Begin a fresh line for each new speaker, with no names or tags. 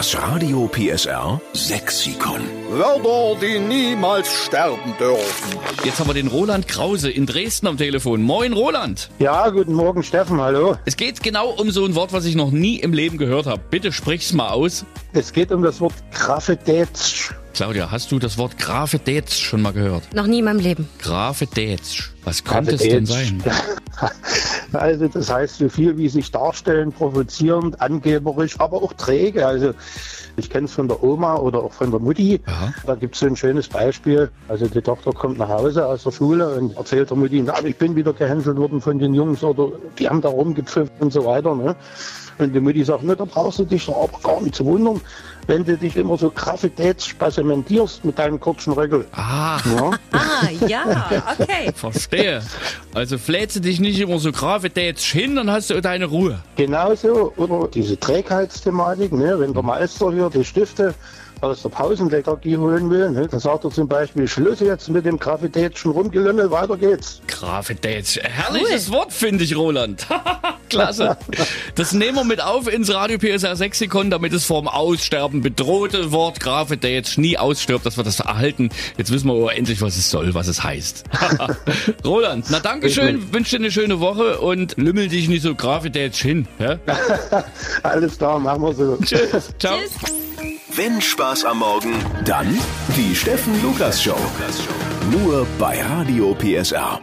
Das Radio PSR Sexikon.
Wörter, die niemals sterben dürfen.
Jetzt haben wir den Roland Krause in Dresden am Telefon. Moin, Roland.
Ja, guten Morgen, Steffen, hallo.
Es geht genau um so ein Wort, was ich noch nie im Leben gehört habe. Bitte sprich's mal aus.
Es geht um das Wort Graffetätsch.
Claudia, hast du das Wort Grafetätsch schon mal gehört?
Noch nie in meinem Leben.
Grafetätsch. Was könnte es denn sein?
Also das heißt so viel wie sich darstellen, provozierend, angeberisch, aber auch träge. Also ich kenne es von der Oma oder auch von der Mutti.
Aha.
Da gibt es so ein schönes Beispiel. Also die Tochter kommt nach Hause aus der Schule und erzählt der Mutti, na, ich bin wieder gehänselt worden von den Jungs oder die haben da rumgepfiffen und so weiter. Ne? Und die Mutti sagt, ne, da brauchst du dich doch aber gar nicht zu wundern, wenn du dich immer so graffitätsspasementierst mit deinem kurzen Röckel.
Ah,
Ja?
Ah, ja, okay.
verstehe. Also flätze dich nicht immer so Grafetätsch hin, dann hast du deine Ruhe.
Genauso, oder diese Trägheitsthematik, ne? wenn der Meister hier die Stifte aus der Pausenlethargie holen will, ne? dann sagt er zum Beispiel, Schluss jetzt mit dem Graffitätschen Rumgelümmel, weiter geht's.
Grafetätsch. Herrliches Wort, finde ich, Roland. Klasse. Das nehmen wir mit auf ins Radio PSR Sexikon, damit es vorm Aussterben bedrohte Wort Grafetätsch nie ausstirbt, dass wir das erhalten. Jetzt wissen wir aber endlich, was es soll, was es heißt. Roland, na Dankeschön, wünsche dir eine schöne Woche und lümmel dich nicht so Grafetätsch hin. Ja?
Alles klar, machen wir so.
Tschüss. Ciao.
Tschüss.
Wenn Spaß am Morgen, dann die Steffen Lukas Show. Nur bei Radio PSR.